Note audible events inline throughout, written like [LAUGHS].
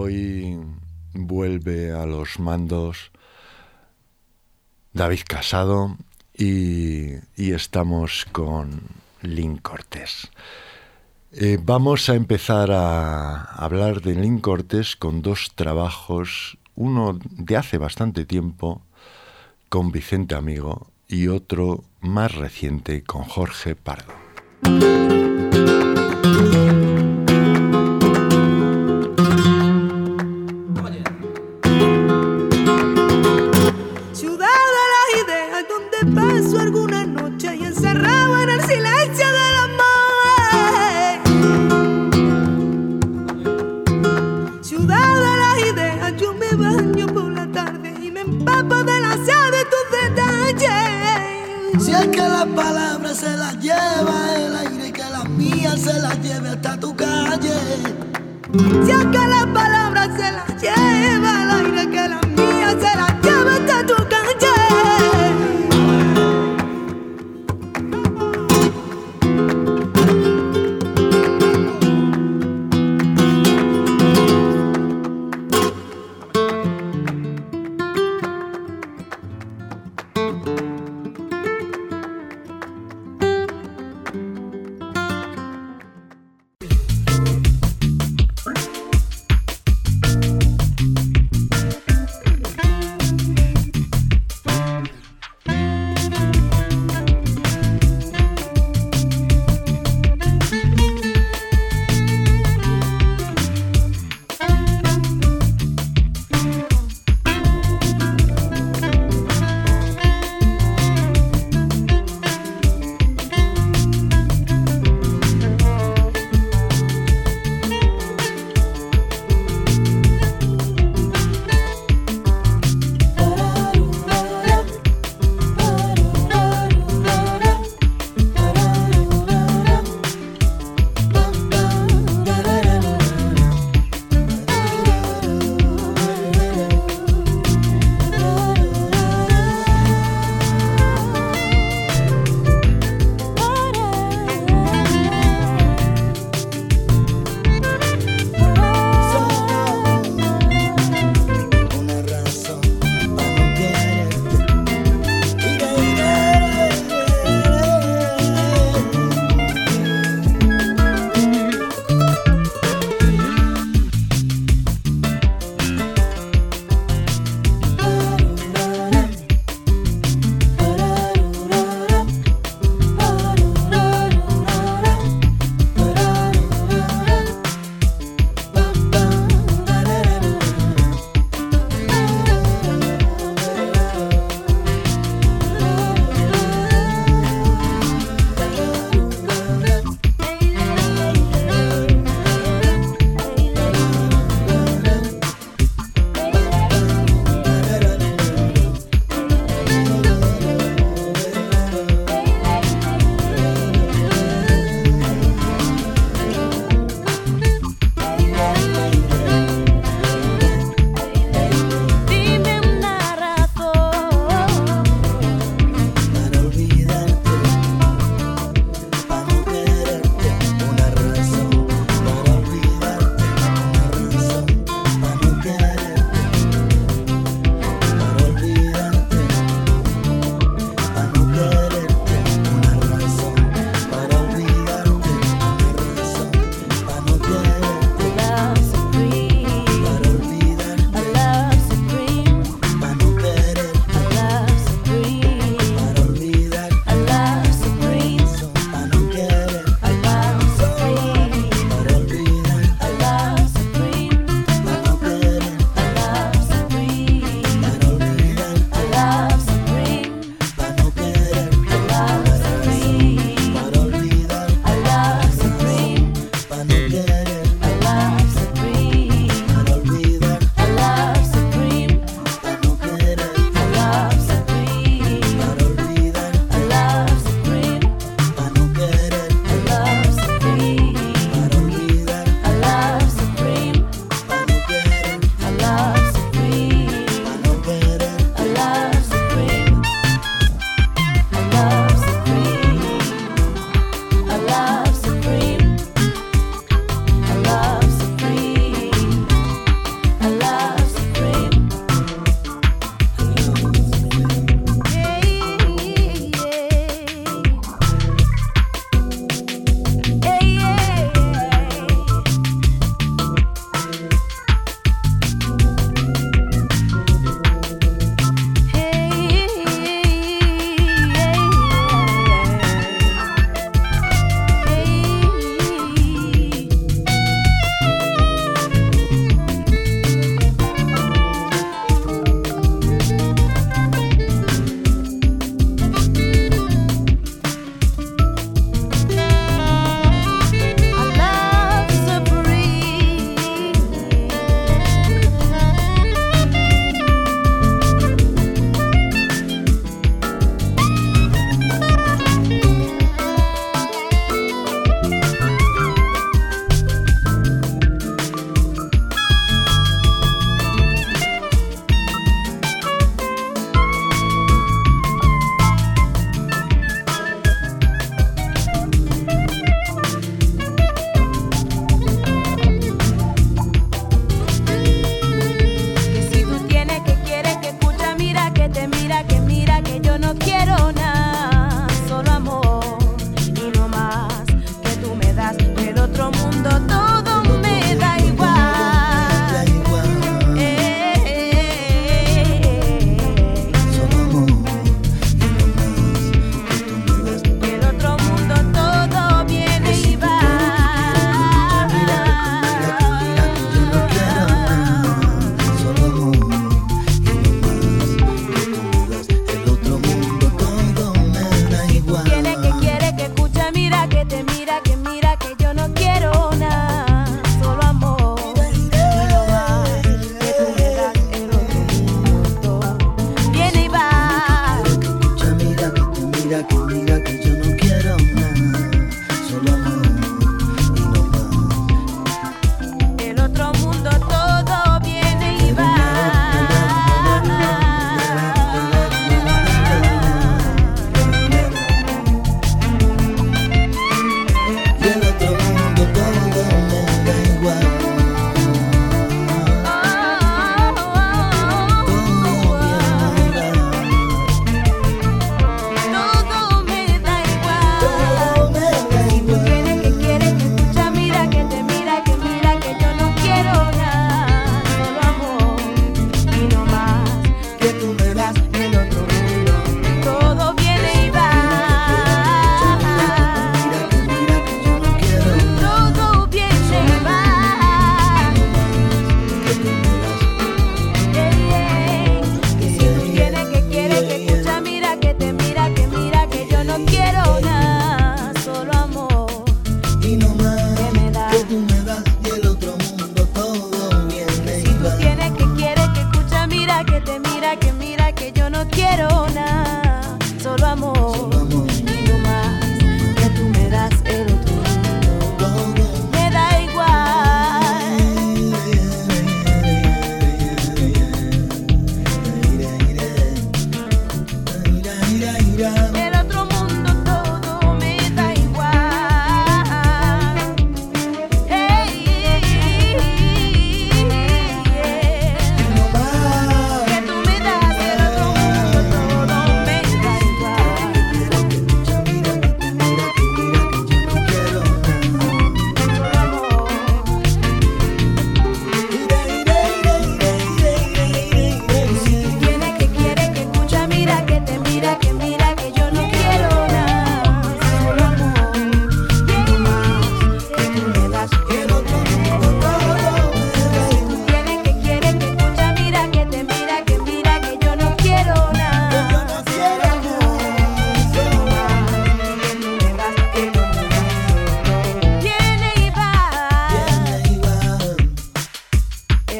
Hoy vuelve a los mandos David Casado y, estamos con Lynn Cortés. Eh, vamos a empezar a hablar de Lynn Cortés con dos trabajos, uno de hace bastante tiempo con Vicente Amigo y otro más reciente con Jorge Pardo. Si que las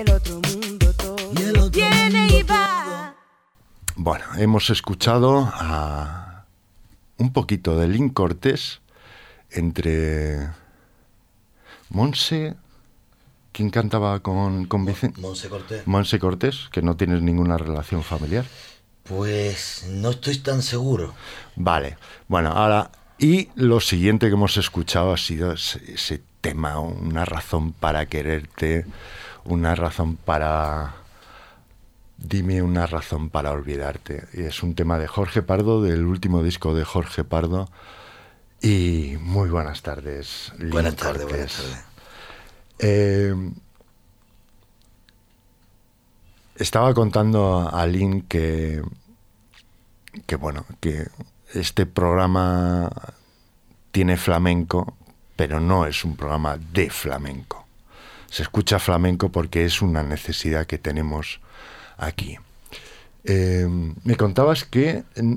el otro mundo todo Y el otro viene mundo y va. Bueno, hemos escuchado a un poquito de Link Cortés entre Monse. ¿Quién cantaba con, con Vicente? Monse Cortés. Monse Cortés, que no tienes ninguna relación familiar. Pues no estoy tan seguro. Vale, bueno, ahora, y lo siguiente que hemos escuchado ha sido ese, ese tema, una razón para quererte, una razón para... Dime una razón para olvidarte. Y es un tema de Jorge Pardo, del último disco de Jorge Pardo. Y muy buenas tardes. Buenas tardes, buenas tardes. Eh, estaba contando a Lynn que, que, bueno, que este programa tiene flamenco, pero no es un programa de flamenco. Se escucha flamenco porque es una necesidad que tenemos aquí. Eh, me contabas que mm,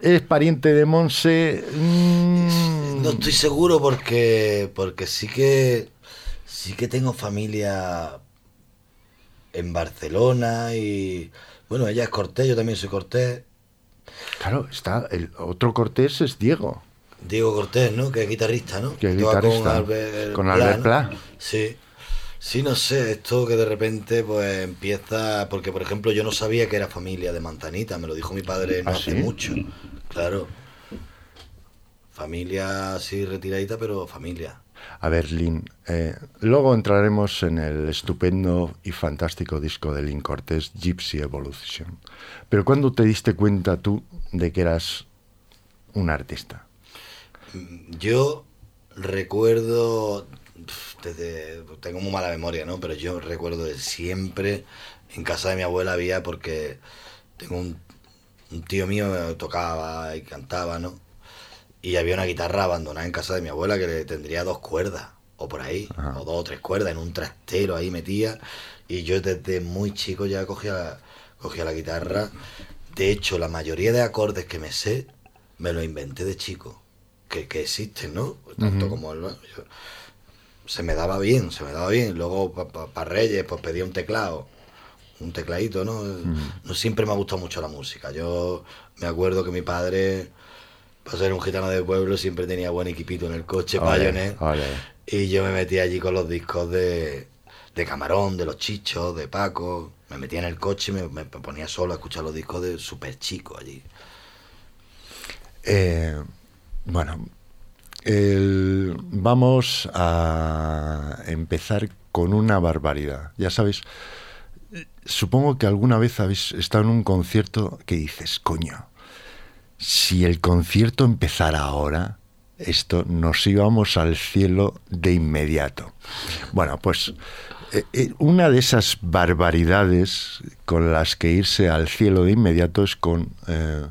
eres pariente de Monse. mm, No estoy seguro porque porque sí que sí que tengo familia en Barcelona y bueno, ella es Cortés, yo también soy Cortés. Claro, está el otro Cortés es Diego. Diego Cortés, ¿no? Que es guitarrista, ¿no? Que es guitarrista. Con Albert, Con Albert Pla, ¿no? Pla. Sí. Sí, no sé, esto que de repente pues empieza, porque por ejemplo yo no sabía que era familia de Manzanita, me lo dijo mi padre no ¿Ah, hace sí? mucho, claro. Familia así retiradita, pero familia. A ver, Lin, eh, luego entraremos en el estupendo y fantástico disco de Lin Cortés, Gypsy Evolution. Pero ¿cuándo te diste cuenta tú de que eras un artista? Yo recuerdo, desde, tengo muy mala memoria, ¿no? Pero yo recuerdo de siempre, en casa de mi abuela había, porque tengo un, un tío mío que tocaba y cantaba, ¿no? Y había una guitarra abandonada en casa de mi abuela que le tendría dos cuerdas, o por ahí, Ajá. o dos o tres cuerdas, en un trastero ahí metía. Y yo desde muy chico ya cogía, cogía la guitarra. De hecho, la mayoría de acordes que me sé, me los inventé de chico. Que, que existen, ¿no? Tanto como el... yo- se me daba bien, se me daba bien. Luego para Reyes, pues pedía un teclado, un tecladito, ¿no? No siempre me ha gustado mucho la música. Yo me acuerdo que mi padre, para ser un gitano de pueblo, siempre tenía buen equipito en el coche, ole. Y yo me metía allí con los discos de, de Camarón, de los Chichos, de Paco. Me metía en el coche y me, me ponía solo a escuchar los discos de Super Chico allí. Eh, bueno, vamos a empezar con una barbaridad. Ya sabéis, supongo que alguna vez habéis estado en un concierto que dices, coño, si el concierto empezara ahora, esto nos íbamos al cielo de inmediato. Bueno, pues eh, eh, una de esas barbaridades con las que irse al cielo de inmediato es con eh,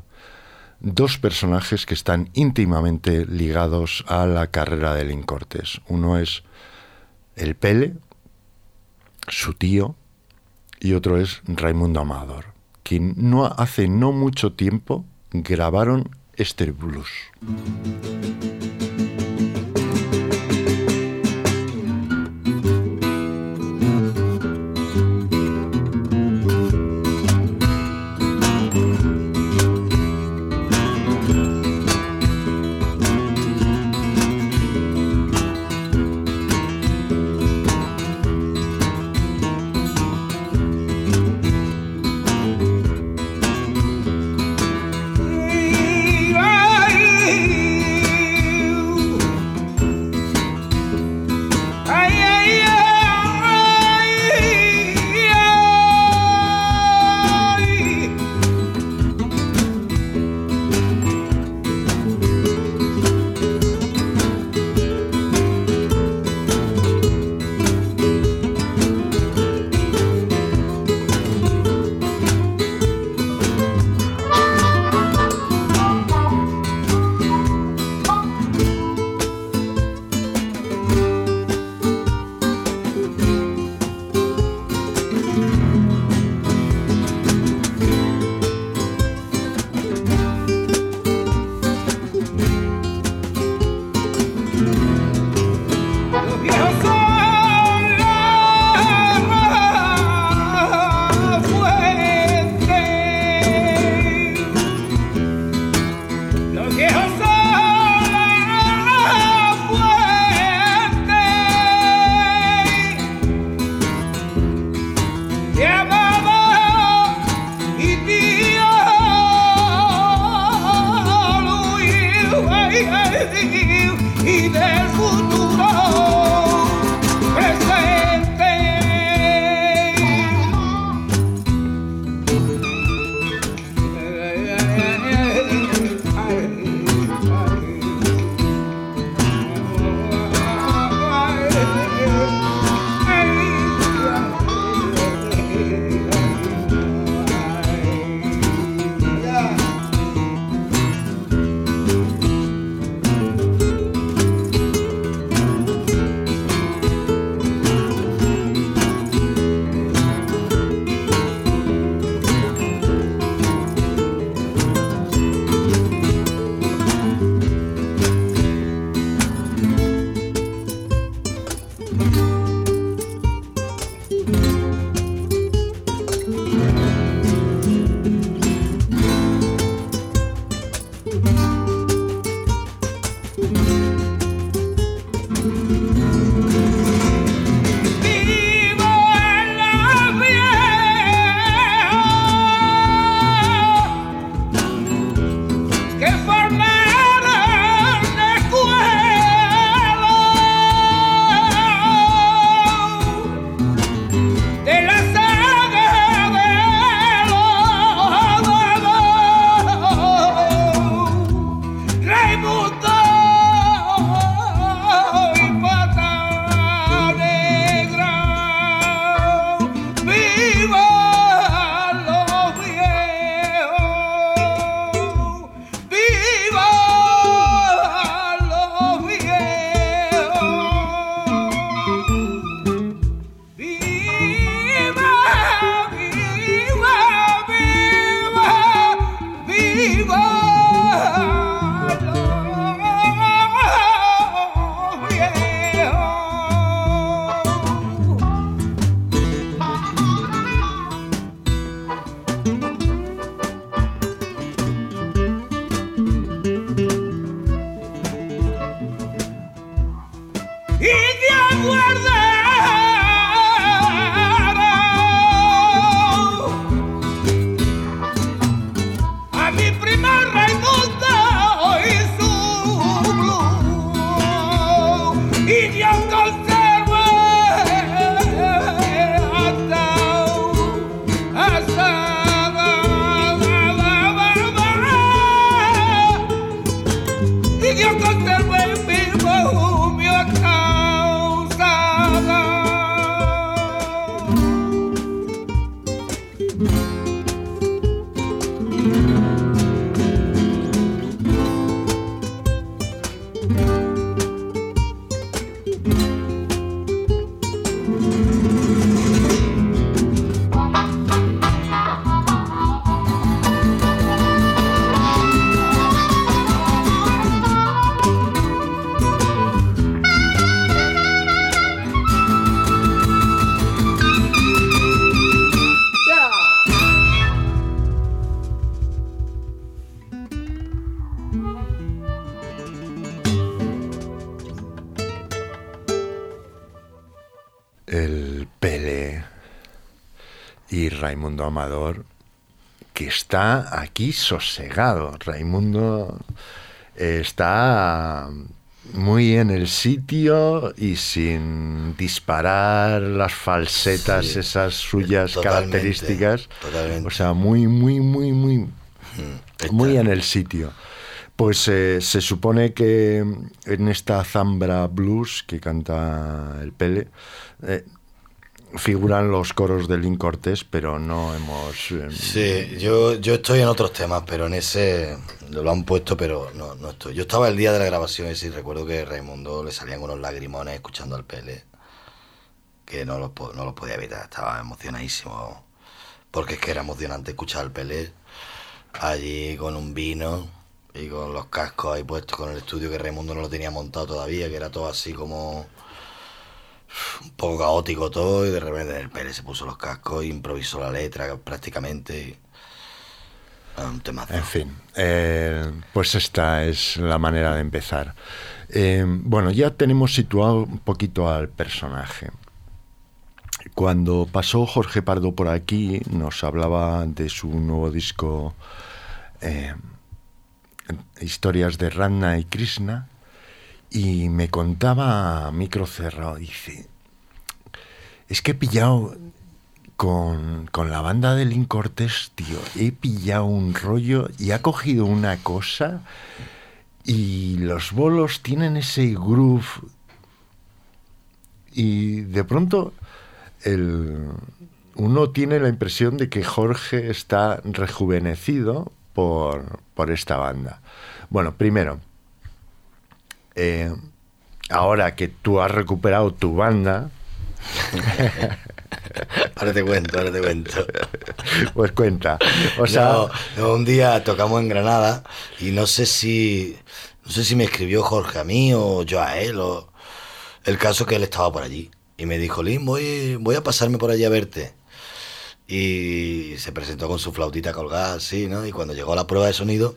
dos personajes que están íntimamente ligados a la carrera de Lin Cortés. Uno es el Pele, su tío, y otro es Raimundo Amador, quien no hace no mucho tiempo grabaron este blues. Raimundo Amador, que está aquí sosegado. Raimundo está muy en el sitio y sin disparar las falsetas, Sí, esas suyas totalmente, características. totalmente. O sea, muy, muy, muy, muy, Mm, muy en el sitio. Pues eh, se supone que en esta Zambra Blues que canta el Pele, eh, figuran los coros de Link Cortés, pero no hemos... eh, Sí, yo, yo estoy en otros temas, pero en ese lo han puesto, pero no, no estoy. Yo estaba el día de la grabación y sí recuerdo que a Raimundo le salían unos lagrimones escuchando al Pele, que no los, no los podía evitar, estaba emocionadísimo, porque es que era emocionante escuchar al Pele allí con un vino y con los cascos ahí puestos con el estudio que Raimundo no lo tenía montado todavía, que era todo así como un poco caótico todo y de repente el Pérez se puso los cascos improvisó la letra prácticamente. ah, un temazo. En fin, eh, pues esta es la manera de empezar. Eh, bueno, ya tenemos situado un poquito al personaje. Cuando pasó Jorge Pardo por aquí, nos hablaba de su nuevo disco eh, Historias de Ranna y Krishna, y me contaba a micro cerrado, dice, es que he pillado con, con la banda de Link tío, he pillado un rollo y ha cogido una cosa y los bolos tienen ese groove y de pronto el, uno tiene la impresión de que Jorge está rejuvenecido por, por esta banda. Bueno, primero, eh, ahora que tú has recuperado tu banda, [LAUGHS] Ahora te cuento, ahora te cuento. [LAUGHS] pues cuenta. O sea, No, un día tocamos en Granada y no sé si no sé si me escribió Jorge a mí o yo a él o el caso que él estaba por allí y me dijo, Lin, voy, voy a pasarme por allí a verte. Y se presentó con su flautita colgada así, ¿no? Y cuando llegó a la prueba de sonido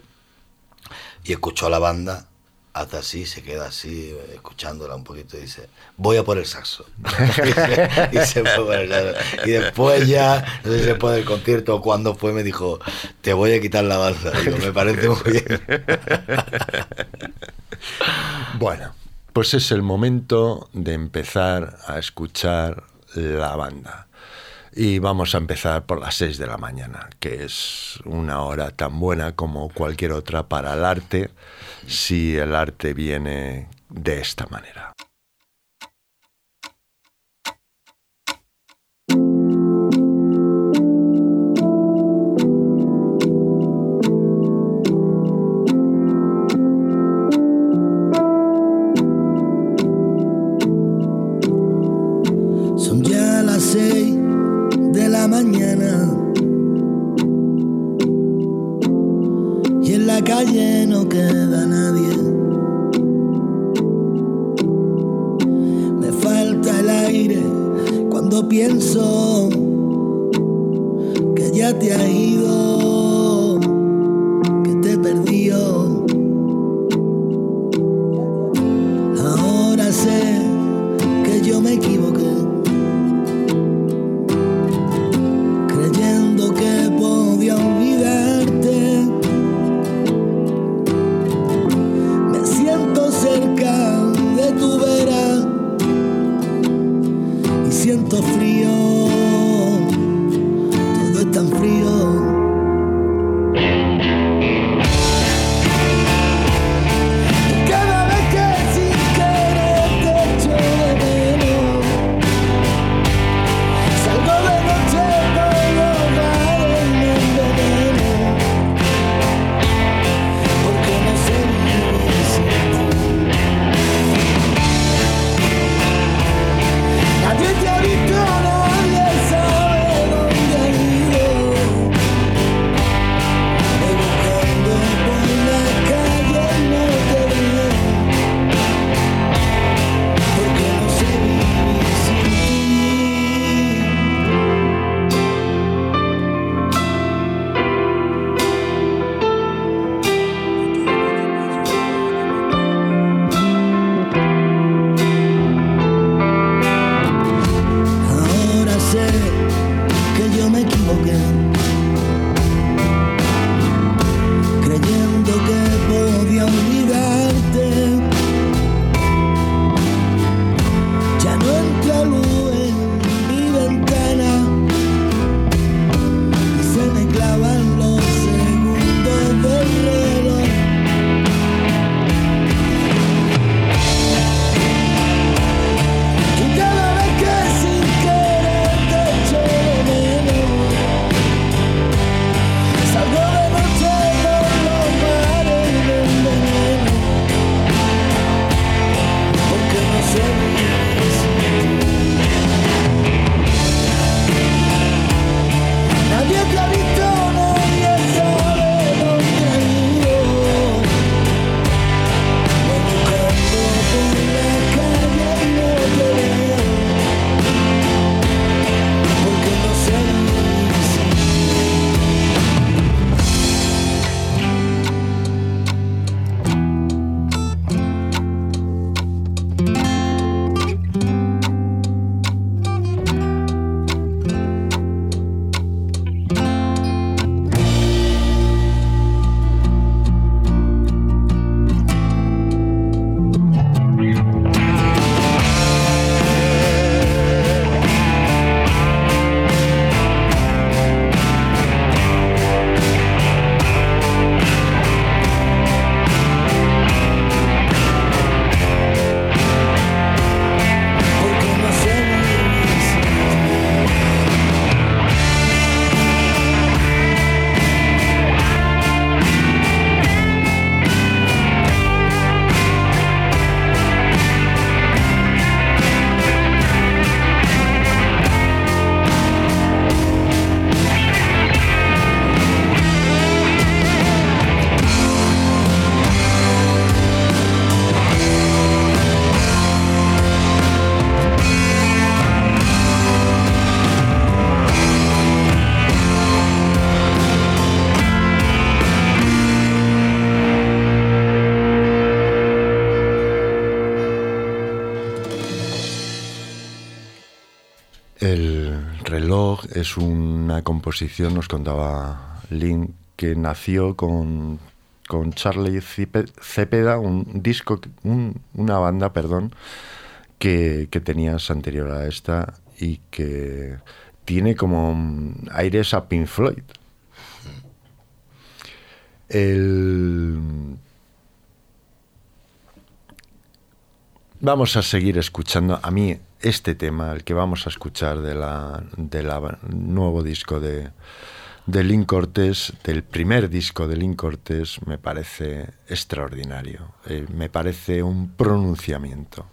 y escuchó a la banda, hace así, se queda así, escuchándola un poquito y dice, voy a por el saxo. [LAUGHS] y, se, fue el. Y después ya, no sé si después del concierto o cuando fue, me dijo, te voy a quitar la banda. Me parece muy bien. [LAUGHS] Bueno, pues es el momento de empezar a escuchar la banda. Y vamos a empezar por las 6 de la mañana, que es una hora tan buena como cualquier otra para el arte, si el arte viene de esta manera. Es una composición, nos contaba Lynn, que nació con, con Charlie Cepeda, un disco, una banda, perdón, que, que tenías anterior a esta y que tiene como aires a Pink Floyd. El... Vamos a seguir escuchando. A mí este tema, el que vamos a escuchar de la, de nuevo disco de, de Link Cortés, del primer disco de Link Cortés, me parece extraordinario. Eh, me parece un pronunciamiento.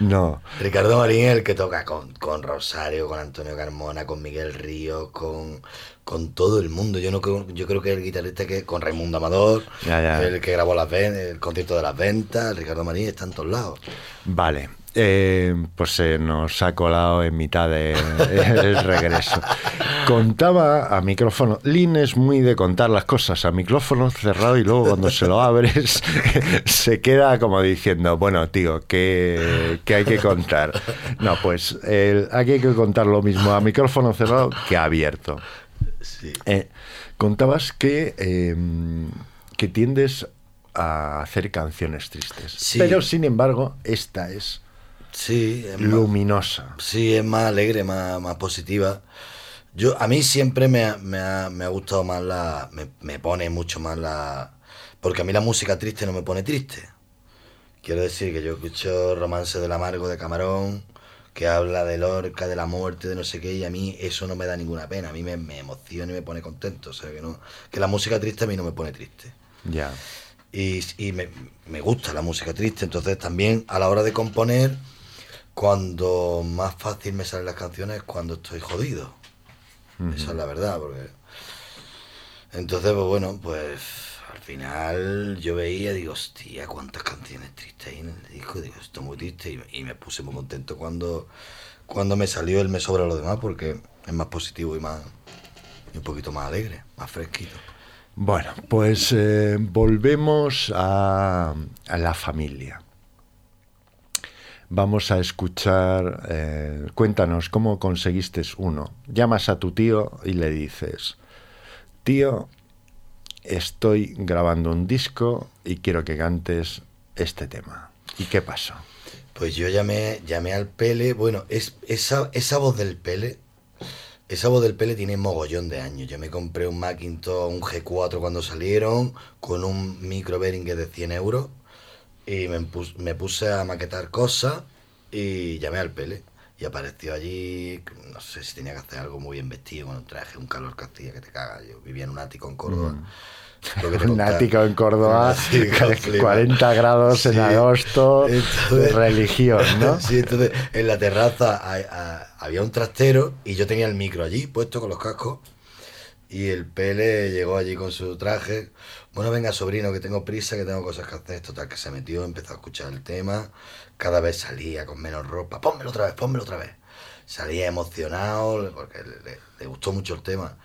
No. Ricardo Marín es el que toca con, con Rosario, con Antonio Carmona, con Miguel Ríos, con, con todo el mundo. Yo no creo, yo creo que el guitarrista que con Raimundo Amador, Ya, ya. el que grabó las el concierto de las ventas, Ricardo Marín está en todos lados. Vale. Eh, pues se nos ha colado en mitad [LAUGHS] del regreso. Contaba a micrófono. Lin es muy de contar las cosas a micrófono cerrado y luego cuando se lo abres [LAUGHS] se queda como diciendo, bueno, tío, ¿qué, qué hay que contar? No, pues aquí hay que contar lo mismo a micrófono cerrado que abierto. Sí. Eh, contabas que, eh, que tiendes a hacer canciones tristes. Sí. Pero sin embargo, esta es Sí, es más- luminosa. Sí, es más alegre, más, más positiva. Yo, a mí siempre me ha, me ha- me ha gustado más la. Me, me pone mucho más la. Porque a mí la música triste no me pone triste. Quiero decir que yo escucho Romance del Amargo de Camarón, que habla de Lorca, de la muerte, de no sé qué, y a mí eso no me da ninguna pena. A mí me, me emociona y me pone contento. O sea, que, no, que la música triste a mí no me pone triste Ya. y, y me, me gusta la música triste, entonces también a la hora de componer, cuando más fácil me salen las canciones es cuando estoy jodido. Esa es la verdad, porque... Entonces, pues bueno, pues al final yo veía, digo, hostia, cuántas canciones tristes hay en el disco, digo, esto es muy triste, y, y me puse muy contento cuando, cuando me salió el Me Sobra lo demás, porque es más positivo y más y un poquito más alegre, más fresquito. Bueno, pues eh, volvemos a, a la familia. Vamos a escuchar, eh, cuéntanos cómo conseguiste uno. Llamas a tu tío y le dices, tío, estoy grabando un disco y quiero que cantes este tema. ¿Y qué pasó? Pues yo llamé, llamé al Pele, bueno, es, esa, esa voz del Pele, esa voz del Pele tiene mogollón de años. Yo me compré un Macintosh, un G4 cuando salieron, con un micro Behringer de 100 euros, y me, pus- me puse a maquetar cosas y llamé al Pele. Y apareció allí, no sé si tenía que hacer algo muy bien vestido, con un traje, un calor que hacía que te caga. Yo vivía en un ático en Córdoba. Te [LAUGHS] Un ático en Córdoba, Un ático, [LAUGHS] flipa. 40 grados en agosto, Entonces- religión, ¿no? [LAUGHS] Sí, entonces en la terraza a- había un trastero y yo tenía el micro allí puesto con los cascos. Y el Pele llegó allí con su traje. Bueno, venga, sobrino, que tengo prisa, que tengo cosas que hacer. Total, que se metió, empezó a escuchar el tema. Cada vez salía con menos ropa. Pónmelo otra vez, pónmelo otra vez. Salía emocionado porque le, le- le gustó mucho el tema.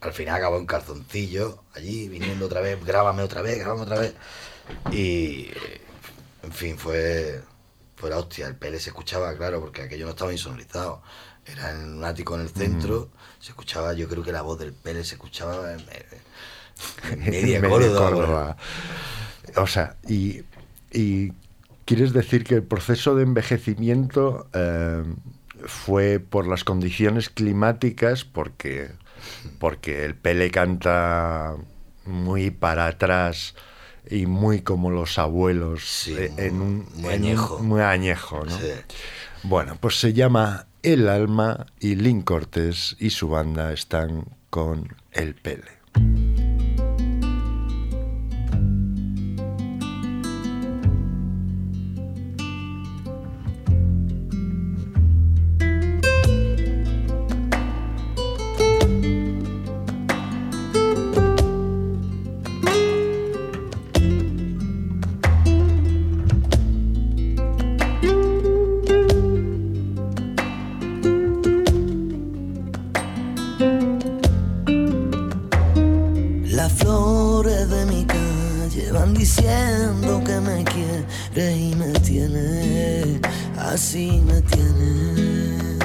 Al final acabó en calzoncillo, allí, viniendo otra vez, grábame otra vez, grábame otra vez. Y, en fin, fue, fue la hostia. El Pele se escuchaba, claro, porque aquello no estaba insonorizado. Era en un ático en el centro, se escuchaba, yo creo que la voz del Pele se escuchaba en media Córdoba. Córdoba. O sea, y, y quieres decir que el proceso de envejecimiento eh, fue por las condiciones climáticas, porque, porque el Pele canta muy para atrás y muy como los abuelos, Sí, eh, en un, muy un- añejo. muy añejo, ¿no? Sí. Bueno, pues se llama El Alma y Link Cortés y su banda están con el Pele. Las flores de mi calle van diciendo que me quiere y me tiene, así me tiene,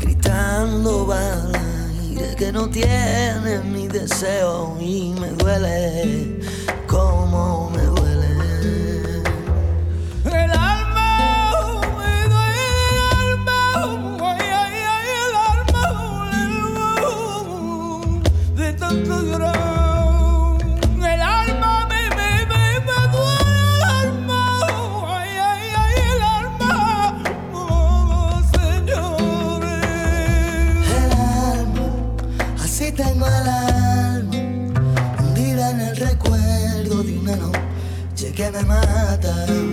gritando va al aire que no tiene mi deseo y me duele, como me duele. Que me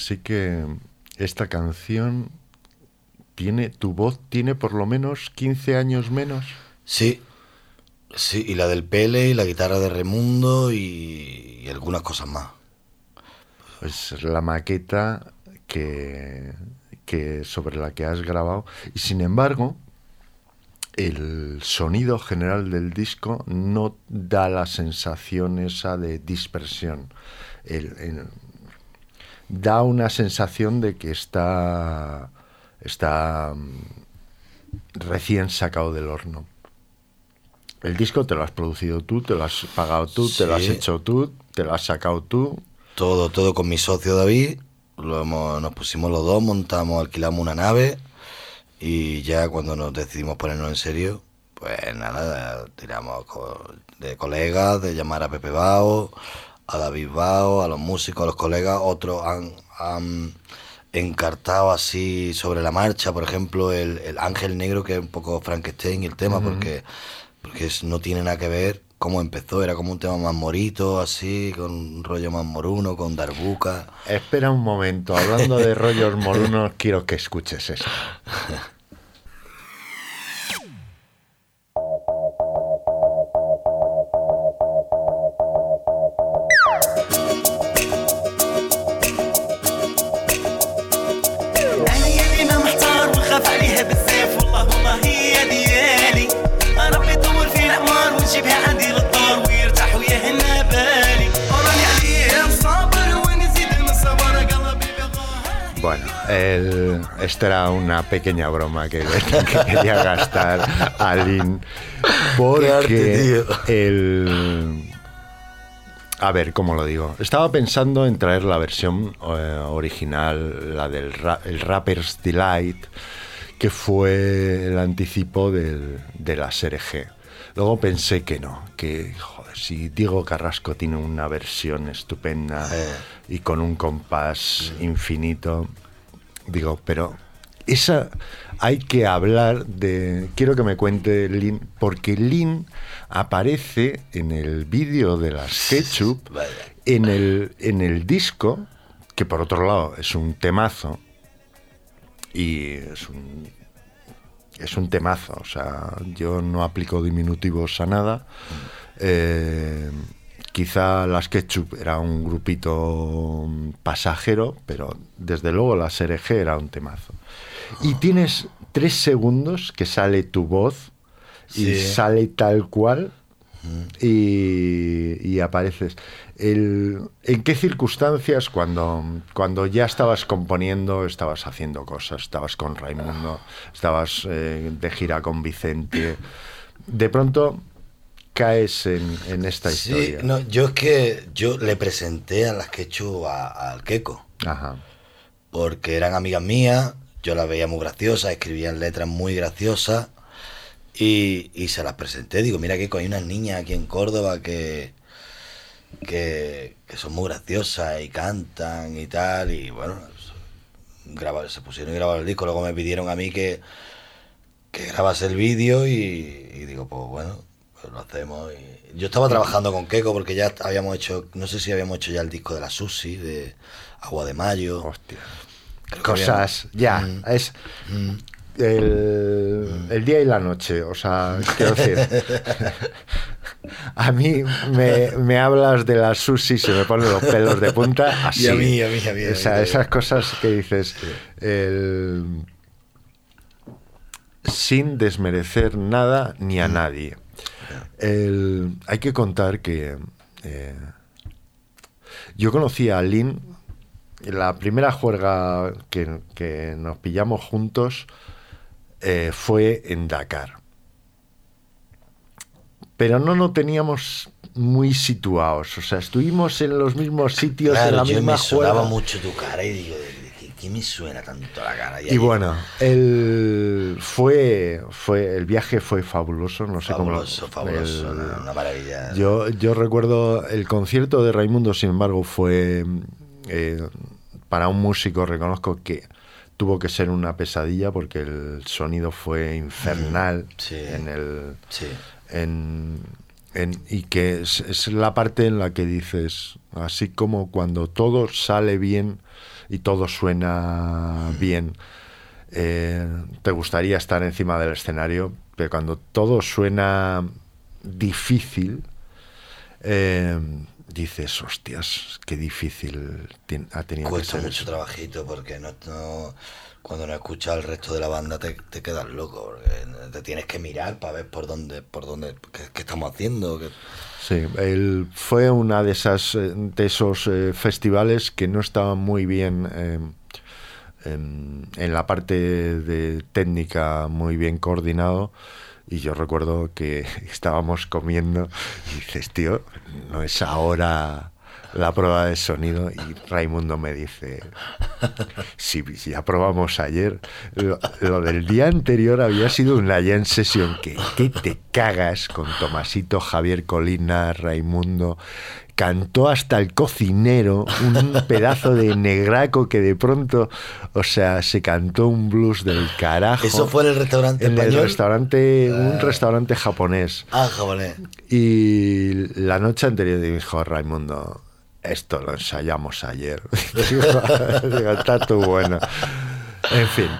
Así que esta canción tiene, tu voz tiene por lo menos 15 años menos. Sí, sí, y la del Pele y la guitarra de Remundo y, y algunas cosas más. Es la maqueta que, que sobre la que has grabado. Y sin embargo, el sonido general del disco no da la sensación esa de dispersión. El- el- da una sensación de que está, está mm, recién sacado del horno. El disco te lo has producido tú, te lo has pagado tú, te lo has hecho tú, te lo has sacado tú. Todo, todo con mi socio David. Lo hemos- nos pusimos los dos, montamos, alquilamos una nave y ya cuando nos decidimos ponernos en serio, pues nada, tiramos de colegas, de llamar a Pepe Bao, a David Bao, a los músicos, a los colegas, otros han, han encartado así sobre la marcha, por ejemplo, el, el Ángel Negro, que es un poco Frankenstein el tema, porque, porque es- no tiene nada que ver cómo empezó, era como un tema más morito, así, con un rollo más moruno, con darbuca. Espera un momento, hablando de rollos morunos, [LAUGHS] quiero que escuches esto. Bueno, el- esta era una pequeña broma que, [LAUGHS] que quería gastar a Lin. Porque arte, tío. el. A ver, ¿cómo lo digo? Estaba pensando en traer la versión eh, original, la del ra- el Rapper's Delight, que fue el anticipo del, de la serie G. Luego pensé que no, que si Diego Carrasco tiene una versión estupenda Eh. y con un compás infinito, digo, pero esa hay que hablar de. Quiero que me cuente Lin, porque Lin aparece en el vídeo de las Ketchup, en el, en el disco, que por otro lado es un temazo, y es un, es un temazo, o sea, yo no aplico diminutivos a nada. Eh, quizá las Ketchup era un grupito pasajero, pero desde luego la SRG era un temazo. Y tienes tres segundos que sale tu voz y sale tal cual y, y apareces. El- ¿En qué circunstancias cuando, cuando ya estabas componiendo, estabas haciendo cosas, estabas con Raimundo, estabas eh, de gira con Vicente? De pronto caes en, en esta Sí, historia. no, yo es que yo le presenté a las que he hecho a- al Queco, Ajá. porque eran amigas mías, yo las veía muy graciosas, escribían letras muy graciosas y, y se las presenté. Digo, mira Queco, hay unas niñas aquí en Córdoba que, que, que son muy graciosas y cantan y tal, y bueno, graba- se pusieron y grabaron el disco, luego me pidieron a mí que, que grabase el vídeo y, y digo, pues bueno, pues lo hacemos. Y yo estaba trabajando con Keiko porque ya habíamos hecho, no sé si habíamos hecho ya el disco de la Susi, de Agua de Mayo. Hostia. Cosas, ya, Mm. es el, el día y la noche, o sea, quiero decir, a mí me, me hablas de la sushi y se me ponen los pelos de punta [LAUGHS] así. Y a mí, a mí, a mí, O sea, esas cosas que dices, el- sin desmerecer nada ni a Mm. nadie. El- hay que contar que eh, yo conocí a Lynn, la primera juerga que, que nos pillamos juntos eh, fue en Dakar. Pero no nos teníamos muy situados, o sea, estuvimos en los mismos sitios, en la yo misma me juerga. mucho tu cara y digo, ¿de, de qué, me suena tanto la cara? Y bueno, el, fue, fue, el viaje fue fabuloso, no sé fabuloso, cómo... fabuloso, una, una maravilla. Yo, yo recuerdo el concierto de Raimundo, sin embargo, fue eh, para un músico, reconozco que tuvo que ser una pesadilla porque el sonido fue infernal sí. en el Sí. en, en- y que es, es la parte en la que dices, así como cuando todo sale bien y todo suena bien, eh, te gustaría estar encima del escenario, pero cuando todo suena difícil, eh, dices, hostias, qué difícil ha tenido que Cuesta ser mucho eso". trabajito porque no, no- cuando no escuchas al resto de la banda te, te quedas loco. Porque te tienes que mirar para ver por dónde, por dónde, qué, qué estamos haciendo. qué- Sí, él fue una de esas eh, de esos eh, festivales que no estaban muy bien eh, en, en la parte de técnica muy bien coordinado. Y yo recuerdo que [LAUGHS] estábamos comiendo y dices, tío, no es ahora la prueba de sonido y Raimundo me dice, si, si ya probamos ayer, lo, lo del día anterior había sido una jam session que, que te cagas con Tomasito, Javier Colina, Raimundo. Cantó hasta el cocinero, un pedazo de negraco que de pronto, o sea, se cantó un blues del carajo. ¿Eso fue en el restaurante en el restaurante, un Ah. restaurante japonés. Ah, japonés. Y la noche anterior dijo Raimundo, esto lo ensayamos ayer. [LAUGHS] [LAUGHS] Está tú bueno. En fin.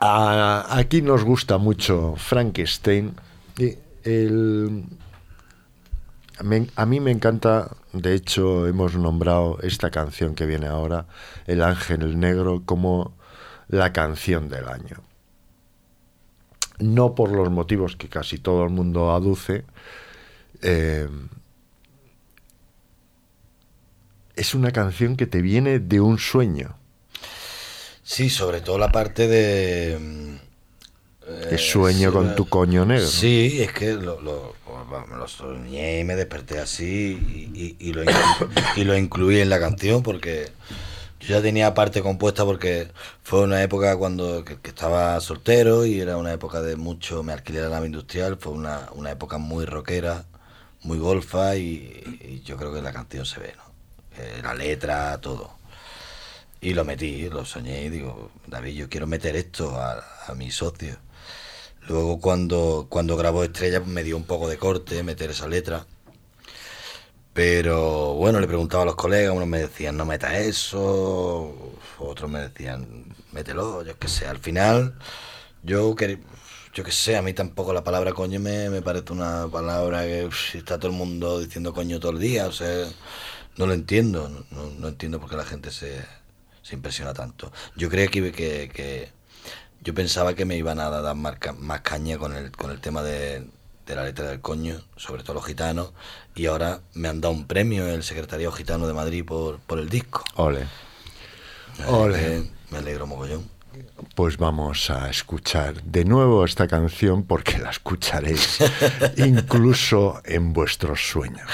A- aquí nos gusta mucho Frankenstein. Y el, me- a mí me encanta, de hecho hemos nombrado esta canción que viene ahora, El Ángel Negro, como la canción del año. No por los motivos que casi todo el mundo aduce, eh, es una canción que te viene de un sueño. Sí, sobre todo la parte de... eh, sueño con eh, tu coño negro. Sí, es que lo, lo, lo soñé y me desperté así y, y- y lo, inclu- [COUGHS] y lo incluí en la canción porque yo ya tenía parte compuesta porque fue una época cuando que, que estaba soltero y era una época de mucho, me alquilé la nave industrial, fue una, una época muy rockera, muy golfa y, y yo creo que la canción se ve, ¿no? Eh, la letra, todo. Y lo metí, lo soñé y digo, David, yo quiero meter esto a, a mi socio. Luego cuando, cuando grabó Estrella pues, me dio un poco de corte meter esa letra. Pero bueno, le preguntaba a los colegas, unos me decían no meta eso, otros me decían mételo, yo qué sé. Al final, yo que yo qué sé, a mí tampoco la palabra coño me, me parece una palabra que está todo el mundo diciendo coño todo el día, o sea, no lo entiendo, no, entiendo por qué la gente se, se impresiona tanto. Yo creo que, que, que yo pensaba que me iban a dar más, más caña con el, con el tema de, de la letra del coño, sobre todo los gitanos, y ahora me han dado un premio el Secretariado Gitano de Madrid por, por el disco. Ole. Ole. me alegro mogollón. Pues vamos a escuchar de nuevo esta canción porque la escucharéis [LAUGHS] incluso en vuestros sueños.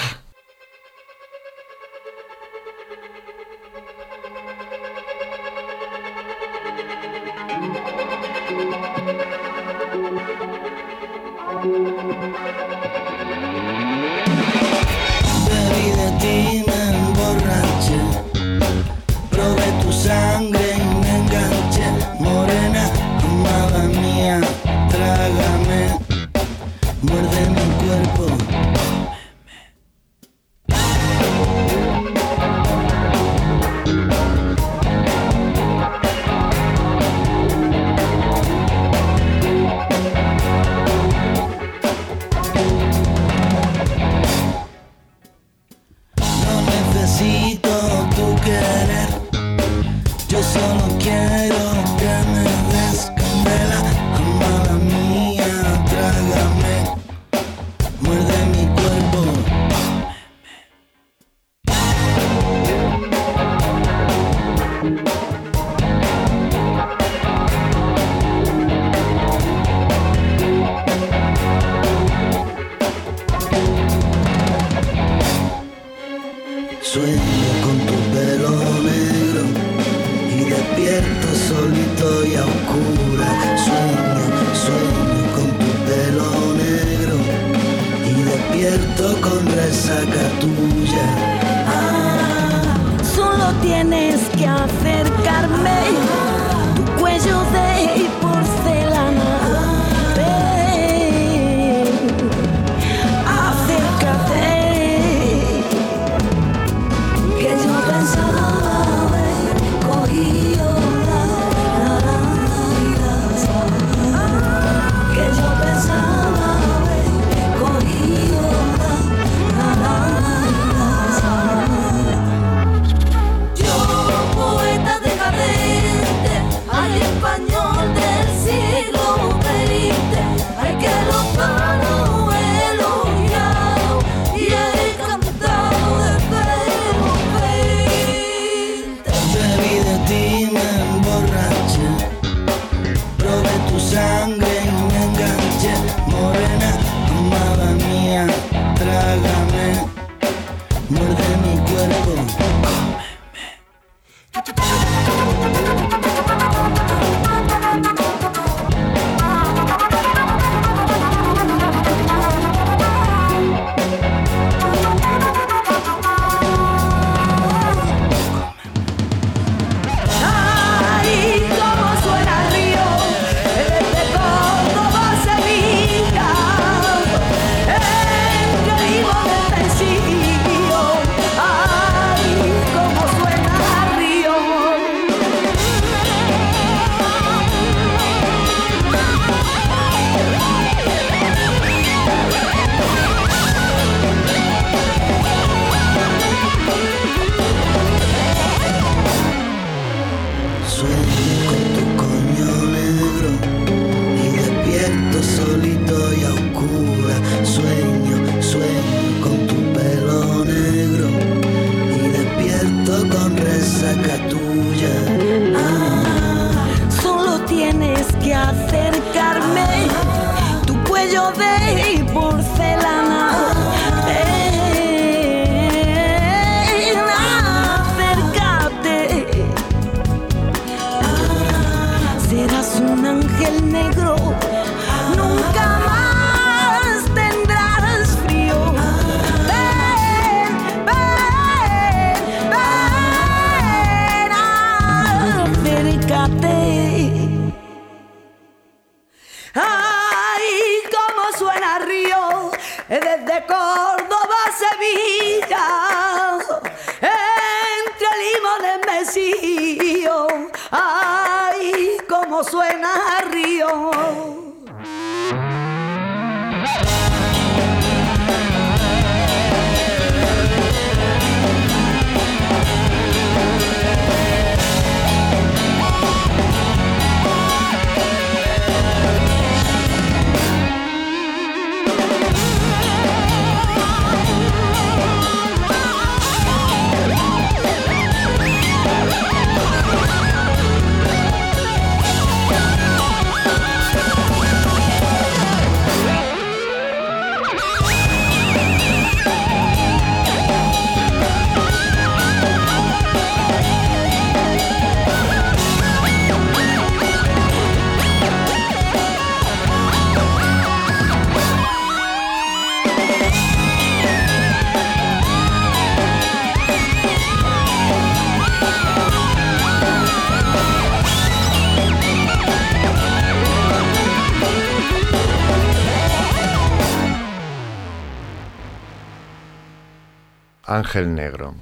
Ángel Negro.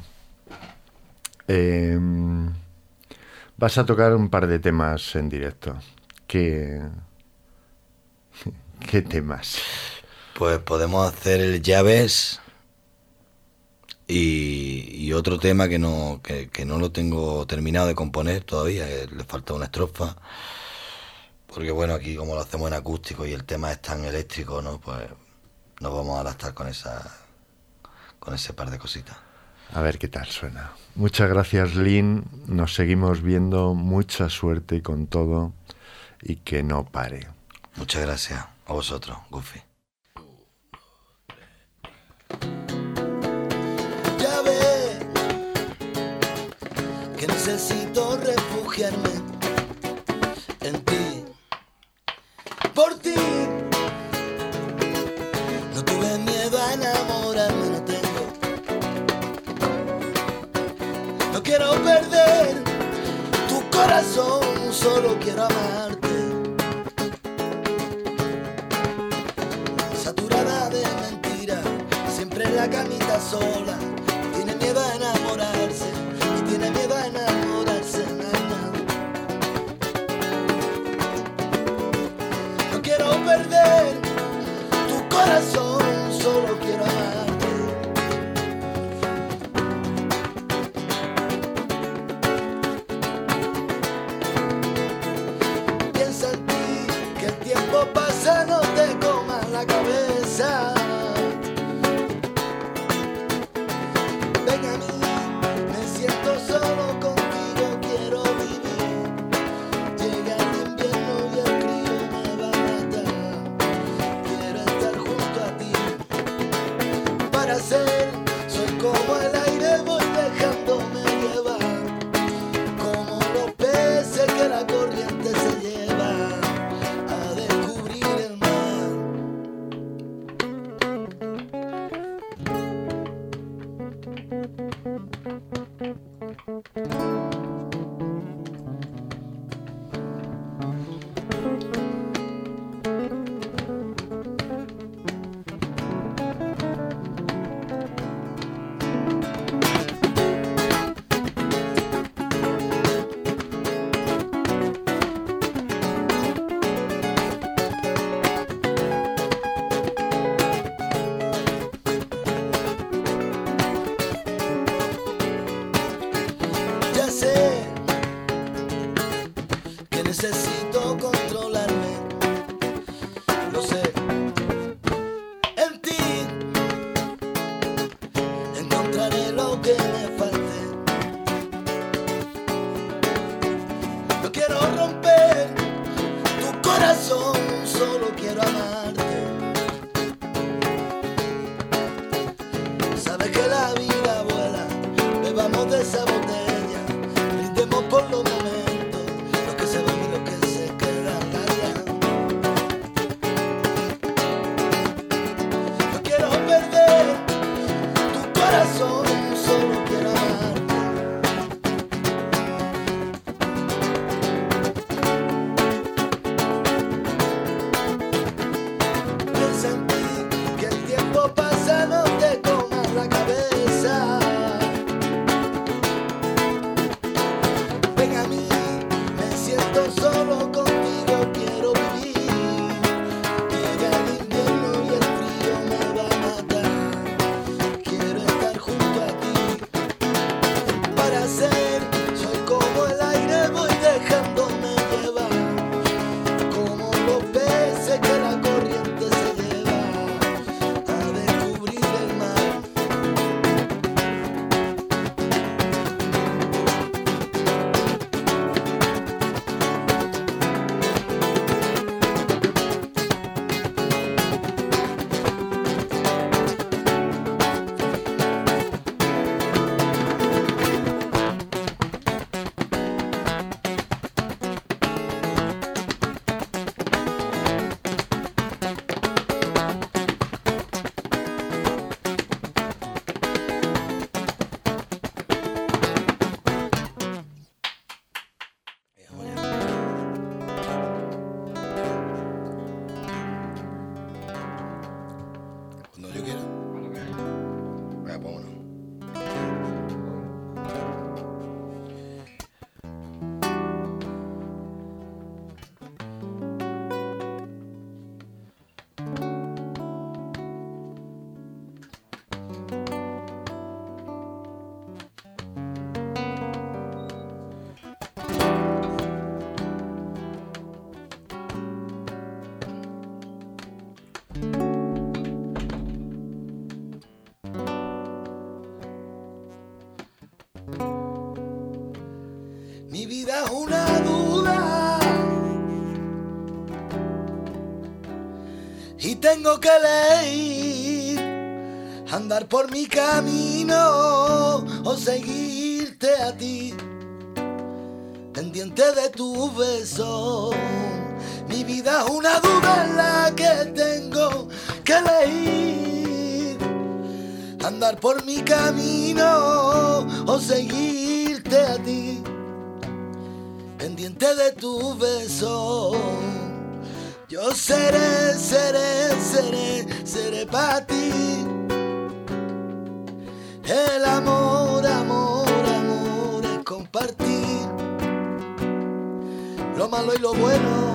Eh, vas a tocar un par de temas en directo. ¿Qué, [LAUGHS] temas? Pues podemos hacer el llaves y, otro tema que no, que, no lo tengo terminado de componer todavía, le falta una estrofa. Porque bueno, aquí como lo hacemos en acústico y el tema es tan eléctrico, ¿no? Pues nos vamos a adaptar con esa con ese par de cositas. A ver qué tal suena. Muchas gracias, Lynn. Nos seguimos viendo. Mucha suerte con todo y que no pare. Muchas gracias a vosotros, Goofy. Ya ves que necesito refugiarme en ti, por ti. Solo quiero amarte. Saturada de mentira, siempre en la camita sola. Tiene miedo a enamorarse y tiene miedo a enamorarse. por mi camino o seguirte a ti, pendiente de tu beso. Yo seré, seré, seré, seré para ti. El amor, amor, amor es compartir lo malo y lo bueno.